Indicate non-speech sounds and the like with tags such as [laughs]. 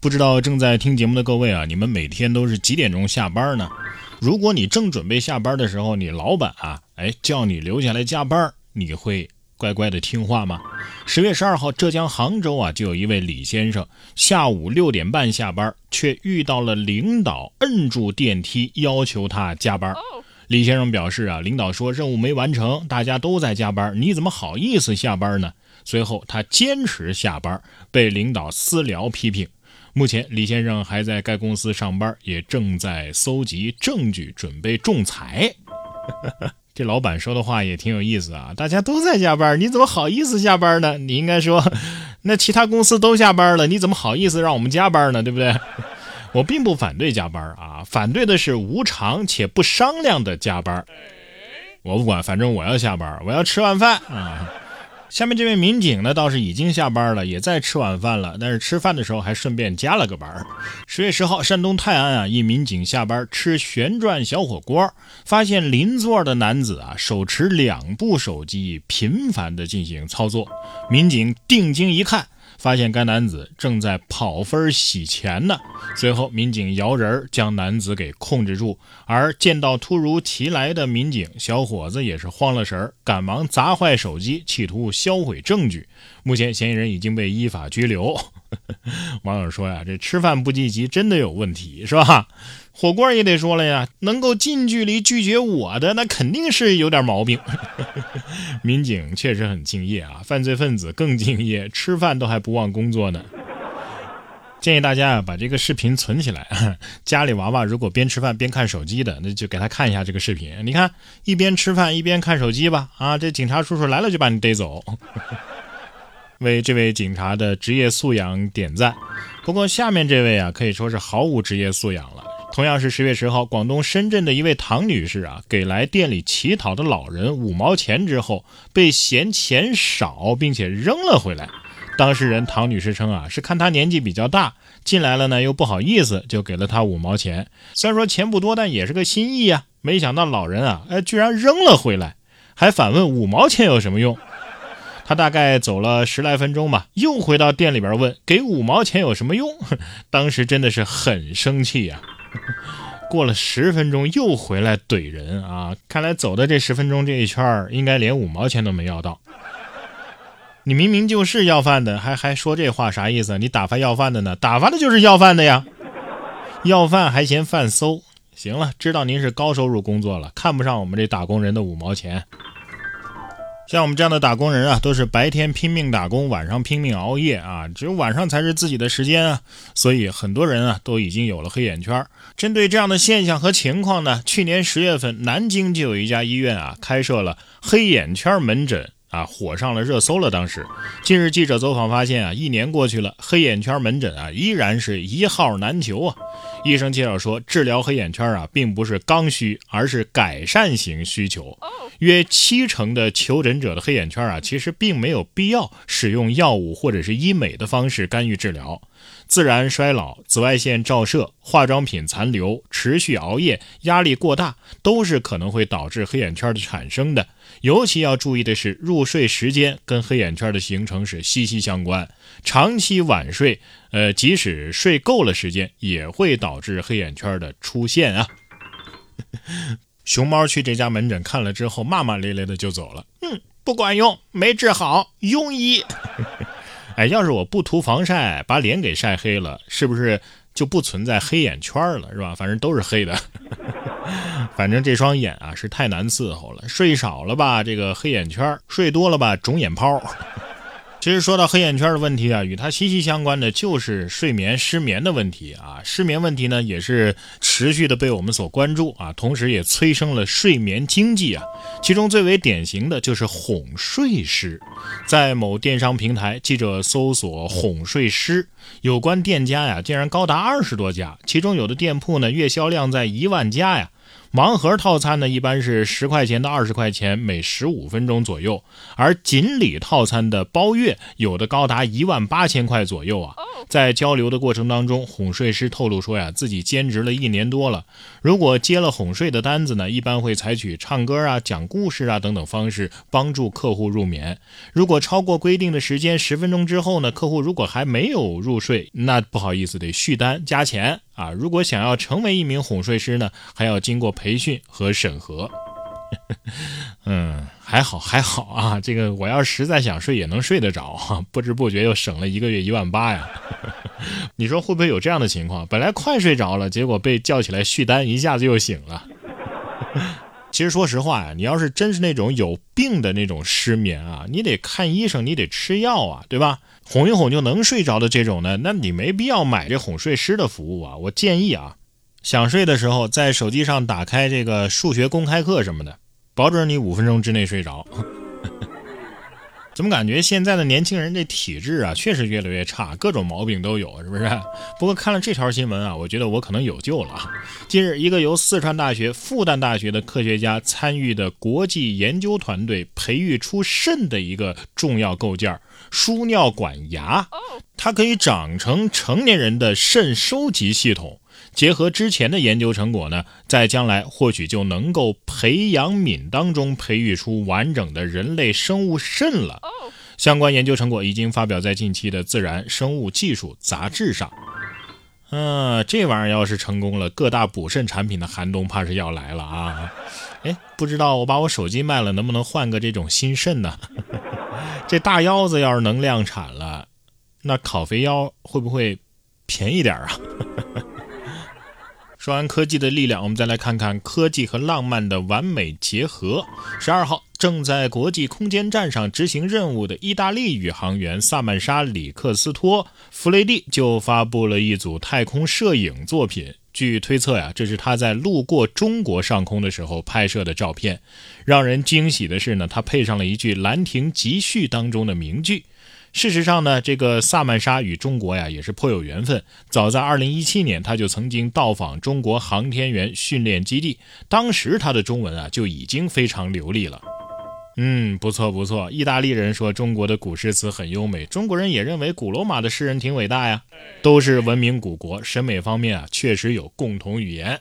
不知道正在听节目的各位啊，你们每天都是几点钟下班呢？如果你正准备下班的时候，你老板啊，哎叫你留下来加班，你会乖乖的听话吗？十月十二号，浙江杭州啊，就有一位李先生，下午六点半下班，却遇到了领导摁住电梯，要求他加班。李先生表示啊，领导说任务没完成，大家都在加班，你怎么好意思下班呢？随后他坚持下班，被领导私聊批评。目前，李先生还在该公司上班，也正在搜集证据，准备仲裁。[laughs] 这老板说的话也挺有意思啊！大家都在加班，你怎么好意思下班呢？你应该说，那其他公司都下班了，你怎么好意思让我们加班呢？对不对？[laughs] 我并不反对加班啊，反对的是无偿且不商量的加班。我不管，反正我要下班，我要吃晚饭啊。下面这位民警呢，倒是已经下班了，也在吃晚饭了，但是吃饭的时候还顺便加了个班。十月十号，山东泰安啊，一民警下班吃旋转小火锅，发现邻座的男子啊手持两部手机，频繁的进行操作。民警定睛一看。发现该男子正在跑分洗钱呢。随后，民警摇人将男子给控制住。而见到突如其来的民警，小伙子也是慌了神儿赶忙砸坏手机，企图销毁证据。目前，嫌疑人已经被依法拘留。[laughs] 网友说呀，这吃饭不积极真的有问题，是吧？火锅也得说了呀，能够近距离拒绝我的，那肯定是有点毛病。[laughs] 民警确实很敬业啊，犯罪分子更敬业，吃饭都还不忘工作呢。建议大家啊，把这个视频存起来。[laughs] 家里娃娃如果边吃饭边看手机的，那就给他看一下这个视频。你看，一边吃饭一边看手机吧，啊，这警察叔叔来了就把你逮走。[laughs] 为这位警察的职业素养点赞。不过下面这位啊，可以说是毫无职业素养了。同样是十月十号，广东深圳的一位唐女士啊，给来店里乞讨的老人五毛钱之后，被嫌钱少，并且扔了回来。当事人唐女士称啊，是看他年纪比较大，进来了呢又不好意思，就给了他五毛钱。虽然说钱不多，但也是个心意啊。没想到老人啊，哎，居然扔了回来，还反问五毛钱有什么用。他大概走了十来分钟吧，又回到店里边问：“给五毛钱有什么用？” [laughs] 当时真的是很生气呀。[laughs] 过了十分钟又回来怼人啊！看来走的这十分钟这一圈应该连五毛钱都没要到。你明明就是要饭的，还还说这话啥意思？你打发要饭的呢？打发的就是要饭的呀！要饭还嫌饭馊。行了，知道您是高收入工作了，看不上我们这打工人的五毛钱。像我们这样的打工人啊，都是白天拼命打工，晚上拼命熬夜啊，只有晚上才是自己的时间啊，所以很多人啊都已经有了黑眼圈。针对这样的现象和情况呢，去年十月份，南京就有一家医院啊开设了黑眼圈门诊。啊，火上了热搜了。当时，近日记者走访发现啊，一年过去了，黑眼圈门诊啊依然是一号难求啊。医生介绍说，治疗黑眼圈啊，并不是刚需，而是改善型需求。约七成的求诊者的黑眼圈啊，其实并没有必要使用药物或者是医美的方式干预治疗。自然衰老、紫外线照射、化妆品残留、持续熬夜、压力过大，都是可能会导致黑眼圈的产生的。尤其要注意的是，入睡时间跟黑眼圈的形成是息息相关。长期晚睡，呃，即使睡够了时间，也会导导致黑眼圈的出现啊。[laughs] 熊猫去这家门诊看了之后，骂骂咧咧的就走了。嗯，不管用，没治好，庸医。[laughs] 哎，要是我不涂防晒，把脸给晒黑了，是不是就不存在黑眼圈了？是吧？反正都是黑的。[laughs] 反正这双眼啊是太难伺候了，睡少了吧，这个黑眼圈；睡多了吧，肿眼泡。其实说到黑眼圈的问题啊，与它息息相关的就是睡眠失眠的问题啊。失眠问题呢，也是持续的被我们所关注啊，同时也催生了睡眠经济啊。其中最为典型的就是哄睡师。在某电商平台，记者搜索“哄睡师”，有关店家呀，竟然高达二十多家，其中有的店铺呢，月销量在一万加呀。盲盒套餐呢，一般是十块钱到二十块钱，每十五分钟左右。而锦鲤套餐的包月，有的高达一万八千块左右啊。在交流的过程当中，哄睡师透露说呀，自己兼职了一年多了，如果接了哄睡的单子呢，一般会采取唱歌啊、讲故事啊等等方式帮助客户入眠。如果超过规定的时间十分钟之后呢，客户如果还没有入睡，那不好意思，得续单加钱。啊，如果想要成为一名哄睡师呢，还要经过培训和审核。[laughs] 嗯，还好还好啊，这个我要实在想睡也能睡得着，不知不觉又省了一个月一万八呀。[laughs] 你说会不会有这样的情况？本来快睡着了，结果被叫起来续单，一下子又醒了。其实说实话呀，你要是真是那种有病的那种失眠啊，你得看医生，你得吃药啊，对吧？哄一哄就能睡着的这种呢，那你没必要买这哄睡师的服务啊。我建议啊，想睡的时候在手机上打开这个数学公开课什么的，保准你五分钟之内睡着。[laughs] 怎么感觉现在的年轻人这体质啊，确实越来越差，各种毛病都有，是不是？[laughs] 不过看了这条新闻啊，我觉得我可能有救了。近日，一个由四川大学、复旦大学的科学家参与的国际研究团队培育出肾的一个重要构件——输尿管牙，它可以长成成年人的肾收集系统。结合之前的研究成果呢，在将来或许就能够培养皿当中培育出完整的人类生物肾了。相关研究成果已经发表在近期的《自然生物技术》杂志上。嗯，这玩意儿要是成功了，各大补肾产品的寒冬怕是要来了啊！哎，不知道我把我手机卖了，能不能换个这种新肾呢？[laughs] 这大腰子要是能量产了，那烤肥腰会不会便宜点啊？[laughs] 说完科技的力量，我们再来看看科技和浪漫的完美结合。十二号，正在国际空间站上执行任务的意大利宇航员萨曼莎·里克斯托·弗雷蒂就发布了一组太空摄影作品。据推测呀，这是他在路过中国上空的时候拍摄的照片。让人惊喜的是呢，他配上了一句《兰亭集序》当中的名句。事实上呢，这个萨曼莎与中国呀也是颇有缘分。早在2017年，他就曾经到访中国航天员训练基地，当时他的中文啊就已经非常流利了。嗯，不错不错。意大利人说中国的古诗词很优美，中国人也认为古罗马的诗人挺伟大呀。都是文明古国，审美方面啊确实有共同语言。